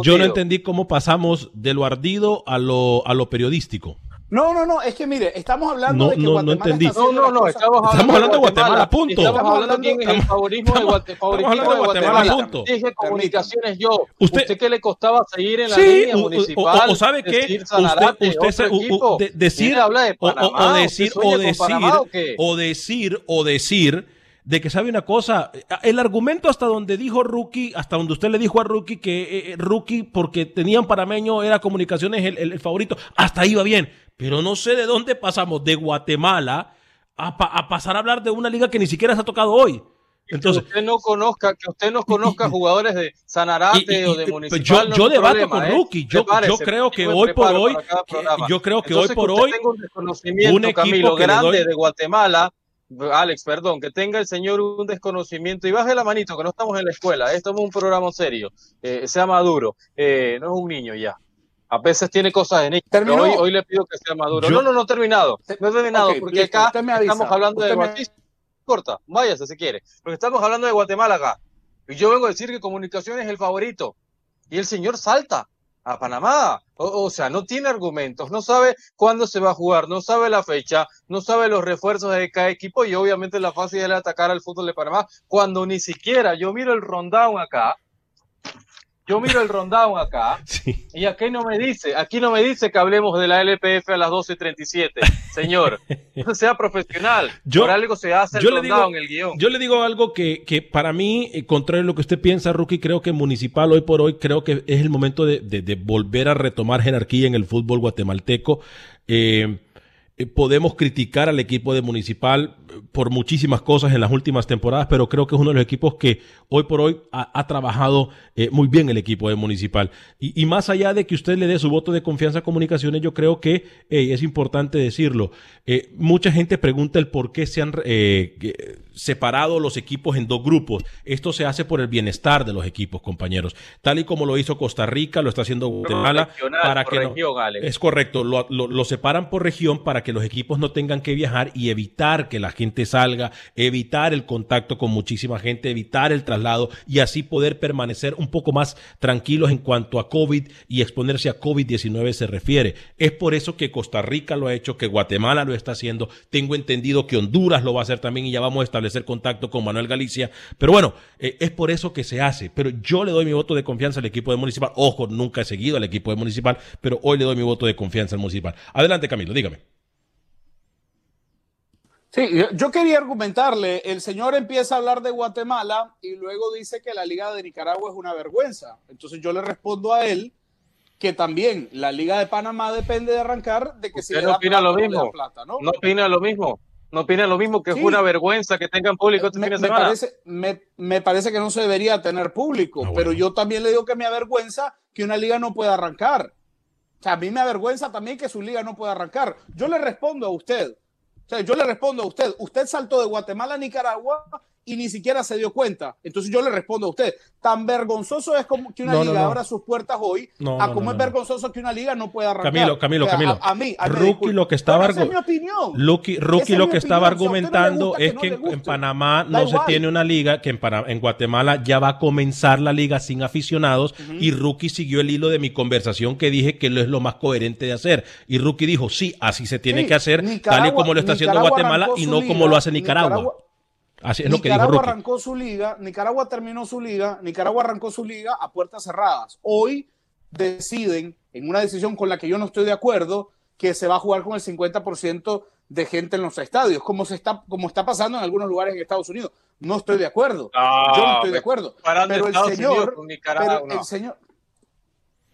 Yo no entendí cómo pasamos de lo ardido a lo, a lo periodístico. No, no, no, es que mire, estamos hablando no, de que no, Guatemala no entendí. No, no, no, estamos hablando, estamos hablando de Guatemala, punto. Estamos hablando quién es el favorismo de, Guate, favoritismo estamos de Guatemala, Guatemala. punto. Dije comunicaciones yo. Usted, ¿Usted qué le costaba seguir en la sí, línea o, municipal? O, o, sabe qué, Sanarate, usted, usted equipo. de, decir, habla de Panamá, o, decir, o decir, ¿o, o decir, o decir de que sabe una cosa, el argumento hasta donde dijo Rookie, hasta donde usted le dijo a Rookie que eh, Rookie porque tenían parameño era comunicaciones el, el, el, favorito, hasta ahí va bien, pero no sé de dónde pasamos de Guatemala a, a, pasar a hablar de una liga que ni siquiera se ha tocado hoy. Entonces, que usted no conozca, que usted no conozca jugadores de Sanarate y, y, o de Municipal. Yo, no yo debato problema, con ¿eh? Rookie. Yo, yo creo que hoy por hoy, yo creo que Entonces, hoy por hoy, un un equipo grande de Guatemala Alex, perdón, que tenga el señor un desconocimiento y baje la manito, que no estamos en la escuela, esto es un programa serio, eh, sea maduro, eh, no es un niño ya. A veces tiene cosas niño, pero hoy, hoy, le pido que sea maduro. Yo... No, no, no he terminado, no he terminado, okay, porque listo, acá estamos hablando de Guatemala. Me... Corta, váyase si quiere, porque estamos hablando de Guatemala acá. Y yo vengo a decir que comunicación es el favorito. Y el señor salta a Panamá. O, o, sea, no tiene argumentos, no sabe cuándo se va a jugar, no sabe la fecha, no sabe los refuerzos de cada equipo y obviamente la fácil es atacar al fútbol de Panamá cuando ni siquiera yo miro el rundown acá. Yo miro el rundown acá sí. y aquí no me dice, aquí no me dice que hablemos de la LPF a las 12.37. Señor, sea profesional. Yo, Por algo se hace el yo rundown, le digo, el guion. Yo le digo algo que, que para mí, eh, contrario a lo que usted piensa, Rookie, creo que Municipal hoy por hoy, creo que es el momento de, de, de volver a retomar jerarquía en el fútbol guatemalteco. Eh, eh, podemos criticar al equipo de Municipal por muchísimas cosas en las últimas temporadas, pero creo que es uno de los equipos que hoy por hoy ha, trabajado eh, muy bien el equipo de Municipal. Y, más allá de que usted le dé su voto de confianza a Comunicaciones, yo creo que eh, es importante decirlo. Eh, mucha gente pregunta el por qué se han eh, separado los equipos en dos grupos. Esto se hace por el bienestar de los equipos, compañeros. Tal y como lo hizo Costa Rica, lo está haciendo Guatemala. para que región, no, es correcto, lo, lo, lo separan por región para que los equipos no tengan que viajar y evitar que la gente gente salga, evitar el contacto con muchísima gente, evitar el traslado y así poder permanecer un poco más tranquilos en cuanto a COVID y exponerse a COVID-19 se refiere. Es por eso que Costa Rica lo ha hecho, que Guatemala lo está haciendo. Tengo entendido que Honduras lo va a hacer también y ya vamos a establecer contacto con Manuel Galicia. Pero bueno, eh, es por eso que se hace. Pero yo le doy mi voto de confianza al equipo de Municipal. Ojo, nunca he seguido al equipo de Municipal, pero hoy le doy mi voto de confianza al Municipal. Adelante, Camilo, dígame. Sí, yo quería argumentarle, el señor empieza a hablar de Guatemala y luego dice que la Liga de Nicaragua es una vergüenza. Entonces yo le respondo a él que también la Liga de Panamá depende de arrancar de que si no opina lo mismo. ¿no? ¿no? opina lo mismo. No opina lo mismo que es una vergüenza que tengan público este me, fin de semana. Parece, me, parece que no se debería tener público, ah, pero yo también le digo que me avergüenza que una liga no pueda arrancar. O sea, a mí me avergüenza también que su liga no pueda arrancar. Yo le respondo a usted. O sea, yo le respondo a usted. Usted saltó de Guatemala a Nicaragua y ni siquiera se dio cuenta. Entonces yo le respondo a usted, tan vergonzoso es como que una liga abra sus puertas hoy, a como es vergonzoso que una liga no pueda arrancar. Camilo, Camilo, Camilo. A, mí, Rookie lo que estaba, es opinión. Rookie, lo que estaba argumentando es que, en Panamá no se tiene una liga, que en, en Guatemala ya va a comenzar la liga sin aficionados y Rookie siguió el hilo de mi conversación que dije que lo es lo más coherente de hacer. Y Rookie dijo, sí, así se tiene que hacer, tal y como lo está haciendo Guatemala y no como lo hace Nicaragua Nicaragua arrancó su liga, Nicaragua terminó su liga, Nicaragua arrancó su liga a puertas cerradas. Hoy deciden, en una decisión con la que yo no estoy de acuerdo, que se va a jugar con el 50% de gente en los estadios, como, se está, como está pasando en algunos lugares en Estados Unidos. No estoy de acuerdo. yo no estoy de acuerdo. Pero el señor, pero el señor,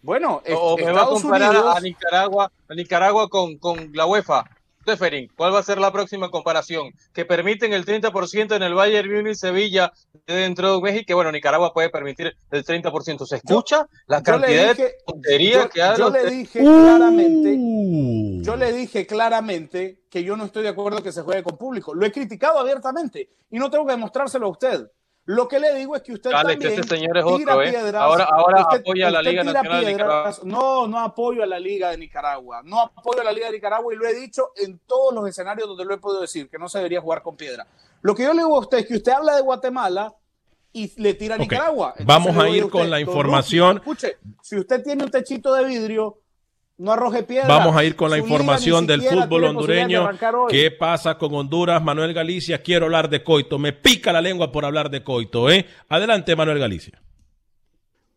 bueno, o, me va a comparar a Nicaragua, a Nicaragua con, con la UEFA. Teferin, ¿cuál va a ser la próxima comparación? Que permiten el 30% en el Bayern Munich Sevilla dentro de México, que bueno, Nicaragua puede permitir el 30%. ¿Se escucha la cantidad de tontería que hay? Yo le dije claramente, uh. yo le dije claramente que yo no estoy de acuerdo que se juegue con público. Lo he criticado abiertamente y no tengo que demostrárselo a usted. Lo que le digo es que usted también este señor es otro, ¿eh? Ahora, ahora apoya a la Liga Nacional de Nicaragua. No, no apoyo a la Liga de Nicaragua. No apoyo a la Liga de Nicaragua y lo he dicho en todos los escenarios donde lo he podido decir, que no se debería jugar con piedra. Lo que yo le digo a usted es que usted habla de Guatemala y le tira a Nicaragua. Vamos a ir con la información. Escuche, si usted tiene un techito de vidrio, no arroje piedra. Vamos a ir con la información del fútbol hondureño. ¿Qué pasa con Honduras? Manuel Galicia, quiero hablar de Coito. Me pica la lengua por hablar de Coito, ¿eh? Adelante, Manuel Galicia.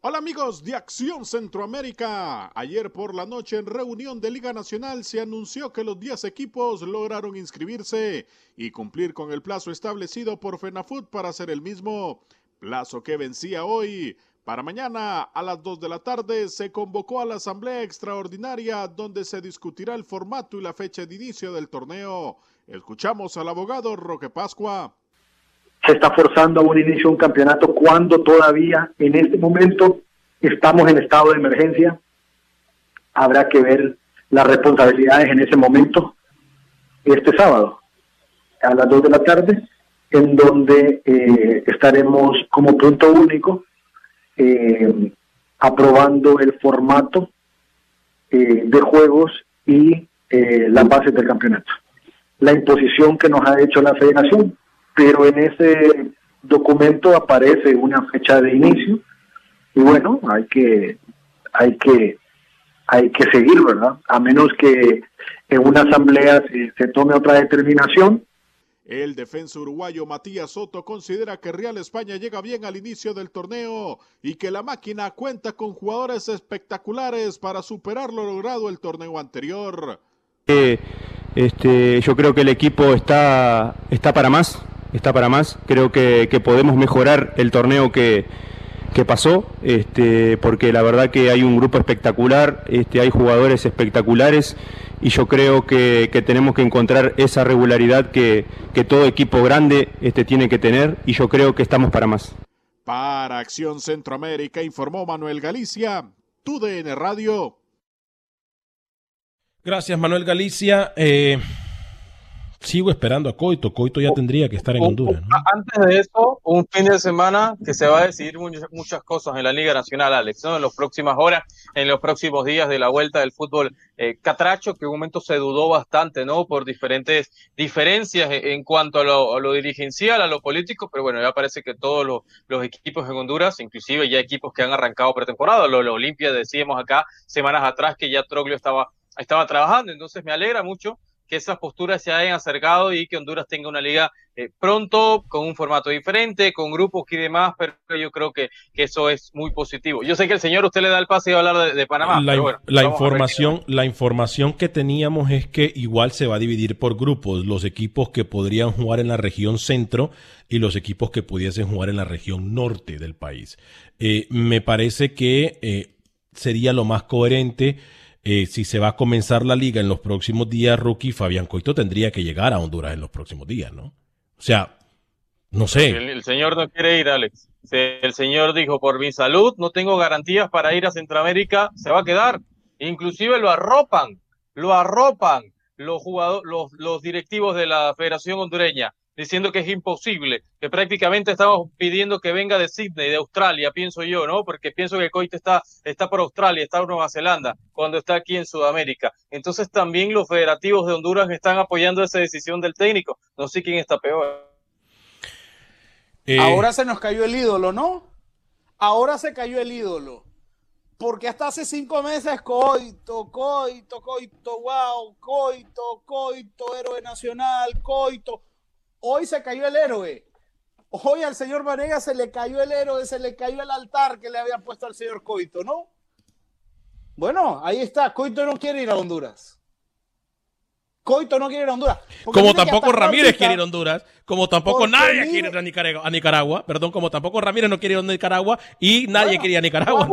Hola amigos de Acción Centroamérica. Ayer por la noche en reunión de Liga Nacional se anunció que los 10 equipos lograron inscribirse y cumplir con el plazo establecido por FENAFUT para hacer el mismo plazo que vencía hoy. Para mañana a las 2 de la tarde se convocó a la Asamblea Extraordinaria donde se discutirá el formato y la fecha de inicio del torneo. Escuchamos al abogado Roque Pascua. Se está forzando a un inicio de un campeonato cuando todavía en este momento estamos en estado de emergencia. Habrá que ver las responsabilidades en ese momento este sábado a las 2 de la tarde en donde eh, estaremos como punto único eh, aprobando el formato eh, de juegos y eh, las bases del campeonato. La imposición que nos ha hecho la federación, pero en ese documento aparece una fecha de inicio y bueno, hay que hay que hay que seguir, ¿verdad? A menos que en una asamblea se tome otra determinación, el defensa uruguayo Matías Soto considera que Real España llega bien al inicio del torneo y que la máquina cuenta con jugadores espectaculares para superar lo logrado el torneo anterior. este, yo creo que el equipo está, está para más, está para más. Creo que, podemos mejorar el torneo que, que pasó, este, porque la verdad que hay un grupo espectacular, este, hay jugadores espectaculares y yo creo que, tenemos que encontrar esa regularidad que, todo equipo grande este, tiene que tener y yo creo que estamos para más. Para Acción Centroamérica informó Manuel Galicia, tu DN Radio. Gracias Manuel Galicia. Eh, sigo esperando a Coito. Coito ya tendría que estar en Honduras. Antes de eso, un fin de semana que se va a decidir muchas, cosas en la Liga Nacional, Alex, ¿no? en las próximas horas, en los próximos días de la vuelta del fútbol eh, catracho, que en un momento se dudó bastante, ¿no? Por diferentes diferencias en cuanto a lo, dirigencial, a lo político, pero bueno, ya parece que todos los, equipos en Honduras, inclusive ya equipos que han arrancado pretemporada, lo, lo Olimpia decíamos acá semanas atrás que ya Troglio estaba, estaba trabajando, entonces me alegra mucho que esas posturas se hayan acercado y que Honduras tenga una liga eh, pronto, con un formato diferente, con grupos y demás, pero yo creo que, eso es muy positivo. Yo sé que el señor usted le da el pase y va a hablar de, Panamá. La, pero bueno, la información, la información que teníamos es que igual se va a dividir por grupos, los equipos que podrían jugar en la región centro y los equipos que pudiesen jugar en la región norte del país. Eh, me parece que eh, sería lo más coherente eh, si se va a comenzar la liga en los próximos días, rookie Fabián Coito tendría que llegar a Honduras en los próximos días, ¿no? O sea, no sé. El, señor no quiere ir, Alex. El señor dijo, por mi salud no tengo garantías para ir a Centroamérica, se va a quedar. Inclusive lo arropan, lo arropan los, jugadores, los, los directivos de la Federación Hondureña diciendo que es imposible, que prácticamente estamos pidiendo que venga de Sydney, de Australia, pienso yo, ¿no? Porque pienso que Coite está, está por Australia, está por Nueva Zelanda, cuando está aquí en Sudamérica. Entonces también los federativos de Honduras están apoyando esa decisión del técnico. No sé quién está peor. Eh, Ahora se nos cayó el ídolo, ¿no? Ahora se cayó el ídolo. Porque hasta hace cinco meses, coito, coito, coito, wow, coito, coito, héroe nacional, coito Hoy se cayó el héroe. Hoy al señor Vanega se le cayó el héroe, se le cayó el altar que le había puesto al señor Coito, ¿no? Bueno, ahí está. Coito no quiere ir a Honduras. Coito no quiere ir a Honduras. Como tampoco Ramírez quiere ir a Honduras, como tampoco nadie quiere ir a Nicaragua, a Nicaragua, perdón, como tampoco Ramírez no quiere ir a Nicaragua y nadie quería ir a Nicaragua.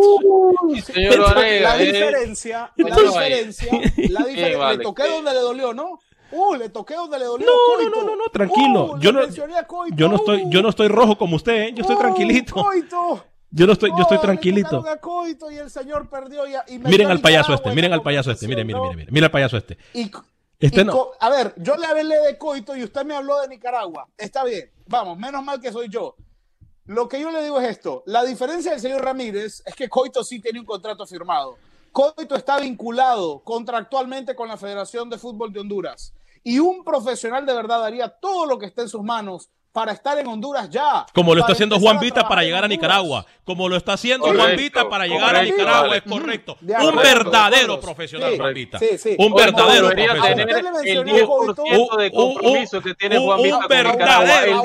la diferencia, la diferencia, la diferencia, le toqué donde le dolió, ¿no? Uh, le toqué donde le dolió. No, no, no, no, tranquilo. Uh, yo, no, yo no estoy, yo no estoy rojo como usted, ¿eh? yo estoy uh, tranquilito. Yo no estoy, yo estoy tranquilito. y el señor perdió y miren al payaso este, miren al payaso este, miren, miren, miren, miren al payaso este. este no. A ver, yo le hablé de Coito y usted me habló de Nicaragua. Está bien, vamos, menos mal que soy yo. Lo que yo le digo es esto: la diferencia del señor Ramírez es que Coito sí tiene un contrato firmado. Coito está vinculado contractualmente con la Federación de Fútbol de Honduras y un profesional de verdad haría todo lo que esté en sus manos para estar en Honduras ya. Como lo está haciendo Juan Vita para llegar a Nicaragua. Como lo está haciendo Juan Vita para llegar a Nicaragua, es correcto. un verdadero profesional, Juan Vita. un verdadero profesional. El 10% de compromiso que tiene Juan Vita. Un verdadero.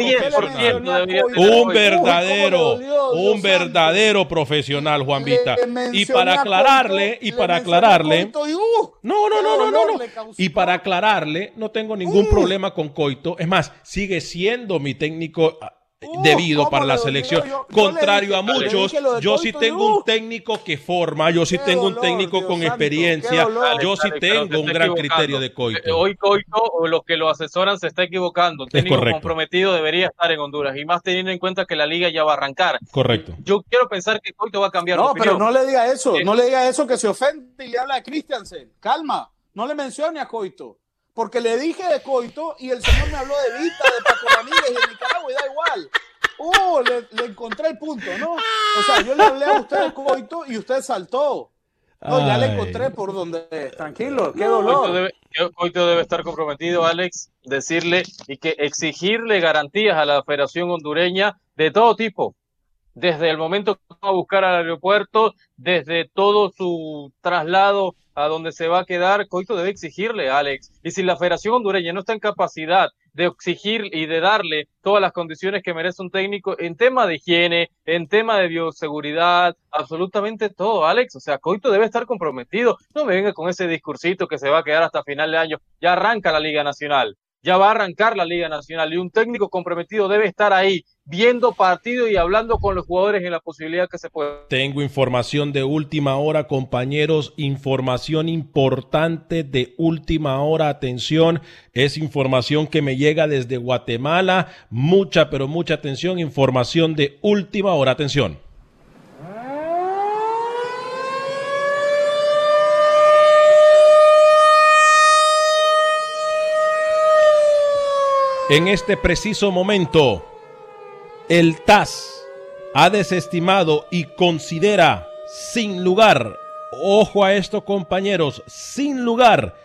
Un verdadero. Un verdadero profesional, Juan Vita. Y para aclararle, y para aclararle. No, no, no, no, no. Y para aclararle, no tengo ningún problema con Coito. Es más, sigue siendo mi técnico ah, uh, debido para la selección. Contrario a muchos, yo sí tengo un técnico que forma, yo sí tengo un técnico con experiencia, yo sí tengo un gran criterio de Coito. Eh, hoy Coito o los que lo asesoran se está equivocando. Un técnico comprometido debería estar en Honduras y más teniendo en cuenta que la liga ya va a arrancar. Correcto. Yo quiero pensar que Coito va a cambiar. No, pero no le diga eso, no le diga eso que se ofende y le habla a Christiansen. Calma, no le mencione a Coito porque le dije de Coito y el señor me habló de Vita, de Paco Ramírez y de Nicaragua y da igual. Uh, le, encontré el punto, ¿no? O sea, yo le hablé a usted de Coito y usted saltó. No, ya le encontré por donde. Tranquilo, qué dolor. Coito debe, Coito debe estar comprometido, Alex, decirle y que exigirle garantías a la Federación Hondureña de todo tipo, desde el momento que va a buscar al aeropuerto, desde todo su traslado a donde se va a quedar, Coito debe exigirle, Alex. Y si la Federación Hondureña no está en capacidad de exigir y de darle todas las condiciones que merece un técnico en tema de higiene, en tema de bioseguridad, absolutamente todo, Alex. O sea, Coito debe estar comprometido. No me venga con ese discursito que se va a quedar hasta final de año. Ya arranca la Liga Nacional ya va a arrancar la Liga Nacional y un técnico comprometido debe estar ahí viendo partido y hablando con los jugadores en la posibilidad que se pueda. Tengo información de última hora, compañeros, información importante de última hora, atención, es información que me llega desde Guatemala, mucha, pero mucha atención, información de última hora, atención. En este preciso momento, el TAS ha desestimado y considera sin lugar, ojo a esto compañeros, sin lugar,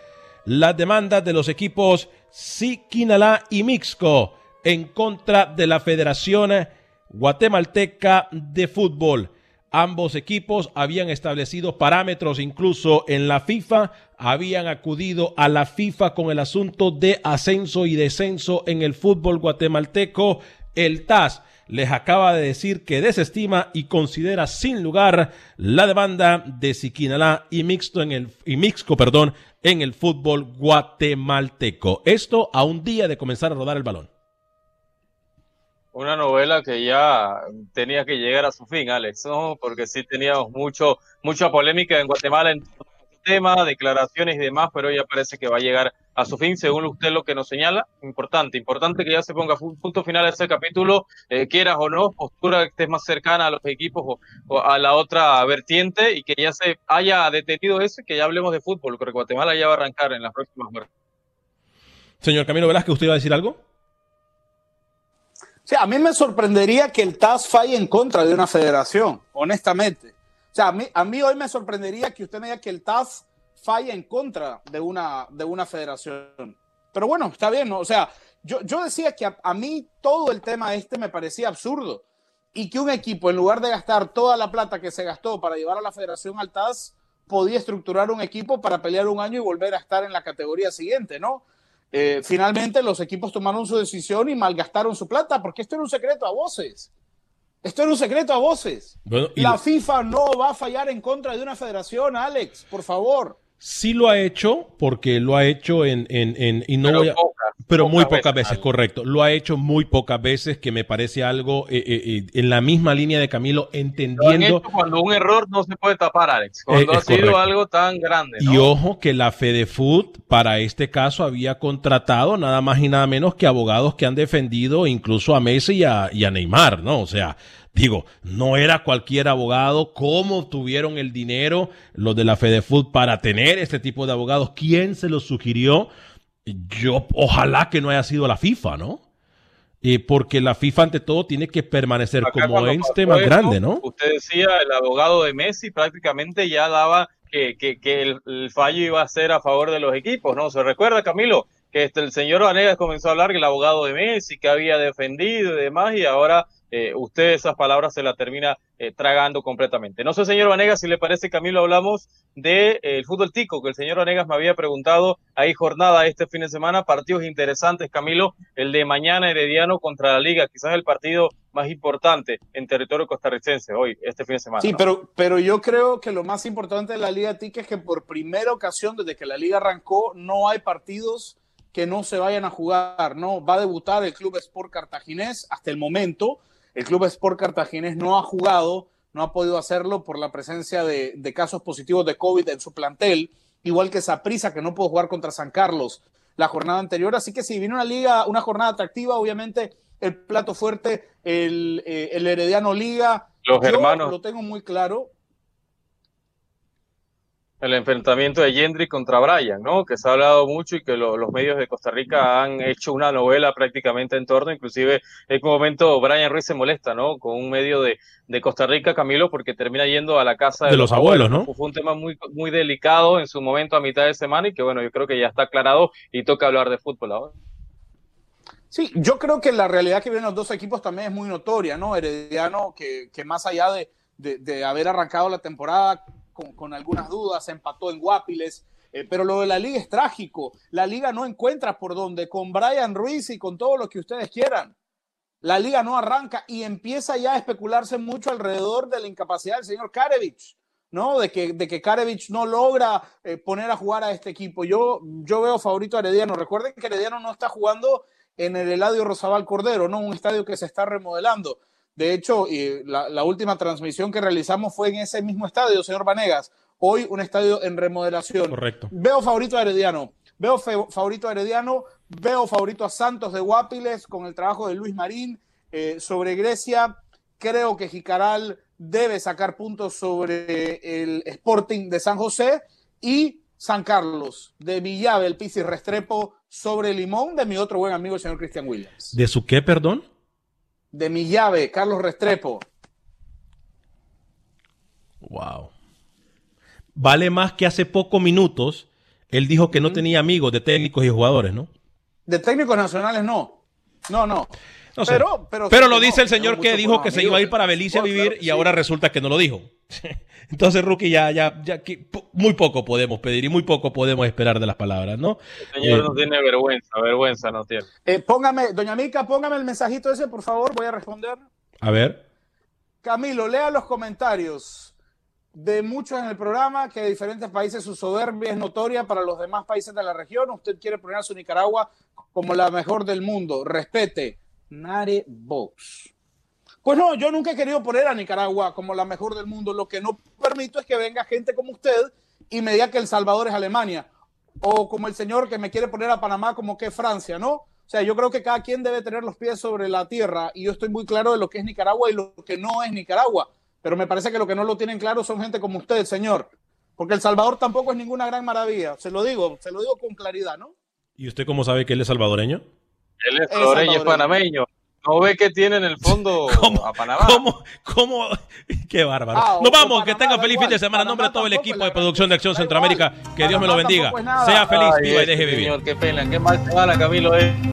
las demandas de los equipos Siquinalá y Mixco en contra de la Federación Guatemalteca de Fútbol. Ambos equipos habían establecido parámetros incluso en la FIFA, habían acudido a la FIFA con el asunto de ascenso y descenso en el fútbol guatemalteco. El TAS les acaba de decir que desestima y considera sin lugar la demanda de Siquinalá y Mixto en el y Mixco, perdón, en el fútbol guatemalteco. Esto a un día de comenzar a rodar el balón. Una novela que ya tenía que llegar a su fin, Alex, ¿no? Porque sí teníamos mucho, mucha polémica en Guatemala en tema, declaraciones y demás, pero ya parece que va a llegar a su fin, según usted lo que nos señala. Importante, importante que ya se ponga punto final a ese capítulo, eh, quieras o no, postura que estés más cercana a los equipos o, a la otra vertiente y que ya se haya detenido eso y que ya hablemos de fútbol, porque Guatemala ya va a arrancar en las próximas horas. Señor Camilo Velázquez, ¿usted iba a decir algo? Sí, a mí me sorprendería que el TAS falle en contra de una federación, honestamente. O sea, a mí, a mí hoy me sorprendería que usted me diga que el TAS falla en contra de una, de una federación. Pero bueno, está bien, ¿no? O sea, yo, yo decía que a, mí todo el tema este me parecía absurdo y que un equipo, en lugar de gastar toda la plata que se gastó para llevar a la federación al TAS, podía estructurar un equipo para pelear un año y volver a estar en la categoría siguiente, ¿no? Eh, finalmente los equipos tomaron su decisión y malgastaron su plata, porque esto era un secreto a voces. Esto era un secreto a voces. la FIFA no va a fallar en contra de una federación, Alex, por favor sí lo ha hecho, porque lo ha hecho en, en, en y no pero, voy pero muy pocas veces, correcto. Lo ha hecho muy pocas veces, que me parece algo eh, eh, eh, en la misma línea de Camilo, entendiendo. cuando un error no se puede tapar, Alex. Cuando ha sido algo tan grande. Y ojo que la Food para este caso, había contratado nada más y nada menos que abogados que han defendido incluso a Messi y a, y a Neymar, ¿no? O sea, Digo, no era cualquier abogado. ¿Cómo tuvieron el dinero los de la FedeFood para tener este tipo de abogados? ¿Quién se los sugirió? Yo, ojalá que no haya sido la FIFA, ¿no? Eh, porque la FIFA ante todo tiene que permanecer como este más grande, ¿no? Usted decía, el abogado de Messi prácticamente ya daba que, que, el, fallo iba a ser a favor de los equipos, ¿no? ¿Se recuerda, Camilo? Que este, el señor Vanegas comenzó a hablar que el abogado de Messi, que había defendido y demás, y ahora eh, usted esas palabras se las termina eh, tragando completamente. No sé, señor Vanegas, si le parece, Camilo, hablamos del de, eh, fútbol tico, que el señor Vanegas me había preguntado. Hay jornada este fin de semana, partidos interesantes, Camilo. El de mañana, Herediano contra la Liga, quizás el partido más importante en territorio costarricense hoy, este fin de semana. Sí, pero, pero yo creo que lo más importante de la Liga Tica es que por primera ocasión desde que la Liga arrancó, no hay partidos que no se vayan a jugar, ¿no? Va a debutar el Club Sport Cartaginés hasta el momento el Club Sport Cartaginés no ha jugado, no ha podido hacerlo por la presencia de, casos positivos de COVID en su plantel, igual que Saprisa, que no pudo jugar contra San Carlos la jornada anterior. Así que si viene una liga, una jornada atractiva, obviamente el plato fuerte, el, eh, el Herediano Liga. Los hermanos. Lo tengo muy claro el enfrentamiento de Gendry contra Brian, ¿no? Que se ha hablado mucho y que los medios de Costa Rica han hecho una novela prácticamente en torno, inclusive en un momento Brian Ruiz se molesta, ¿no? Con un medio de, de Costa Rica, Camilo, porque termina yendo a la casa de, los, abuelos, ¿no? Fue un tema muy, muy delicado en su momento a mitad de semana y que bueno, yo creo que ya está aclarado y toca hablar de fútbol ahora. Sí, yo creo que la realidad que vienen los dos equipos también es muy notoria, ¿no? Herediano, que, que más allá de, de haber arrancado la temporada con, algunas dudas, empató en Guapiles, eh, pero lo de la liga es trágico. La liga no encuentra por dónde, con Brian Ruiz y con todo lo que ustedes quieran. La liga no arranca y empieza ya a especularse mucho alrededor de la incapacidad del señor Karevich, ¿no? De que, de que Karevich no logra eh, poner a jugar a este equipo. Yo, yo veo favorito a Herediano. Recuerden que Herediano no está jugando en el Eladio Rosabal Cordero, ¿no? Un estadio que se está remodelando. De hecho, la, última transmisión que realizamos fue en ese mismo estadio, señor Vanegas. Hoy un estadio en remodelación. Correcto. Veo favorito a Herediano. Veo favorito a Herediano. Veo favorito a Santos de Guapiles con el trabajo de Luis Marín. Eh, sobre Grecia, creo que Jicaral debe sacar puntos sobre el Sporting de San José. Y San Carlos, de Villave, el Pisi Restrepo sobre Limón, de mi otro buen amigo, el señor Christian Williams. ¿De su qué, perdón? De mi llave, Carlos Restrepo. Wow. Vale más que hace pocos minutos él dijo que no tenía amigos de técnicos y jugadores, ¿no? De técnicos nacionales no. No, no. No sé. pero, pero, lo dice el señor que dijo que se iba a ir para Belice a vivir y ahora resulta que no lo dijo. Entonces, Rookie, ya, ya, ya, muy poco podemos pedir y muy poco podemos esperar de las palabras, ¿no? El señor eh, no tiene vergüenza, vergüenza no tiene. Eh, póngame, doña Mica, póngame el mensajito ese, por favor, voy a responder. A ver. Camilo, lea los comentarios de muchos en el programa que de diferentes países su soberbia es notoria para los demás países de la región. Usted quiere poner a su Nicaragua como la mejor del mundo. Respete. Nare Box. Pues no, yo nunca he querido poner a Nicaragua como la mejor del mundo. Lo que no permito es que venga gente como usted y me diga que El Salvador es Alemania. O como el señor que me quiere poner a Panamá como que Francia, ¿no? O sea, yo creo que cada quien debe tener los pies sobre la tierra y yo estoy muy claro de lo que es Nicaragua y lo que no es Nicaragua. Pero me parece que lo que no lo tienen claro son gente como usted, señor. Porque El Salvador tampoco es ninguna gran maravilla. Se lo digo, se lo digo con claridad, ¿no? ¿Y usted cómo sabe que él es salvadoreño? Él es salvadoreño, es panameño. ¿No ve que tiene en el fondo a Panamá? ¿Cómo? ¿Cómo? Qué bárbaro. Ah, Nos vamos, que tenga feliz fin de semana. En nombre de todo el equipo de producción de Acción Centroamérica, que Dios me lo bendiga. Sea feliz, viva y deje vivir. Señor, qué pena, qué mal se va Camilo. Eh.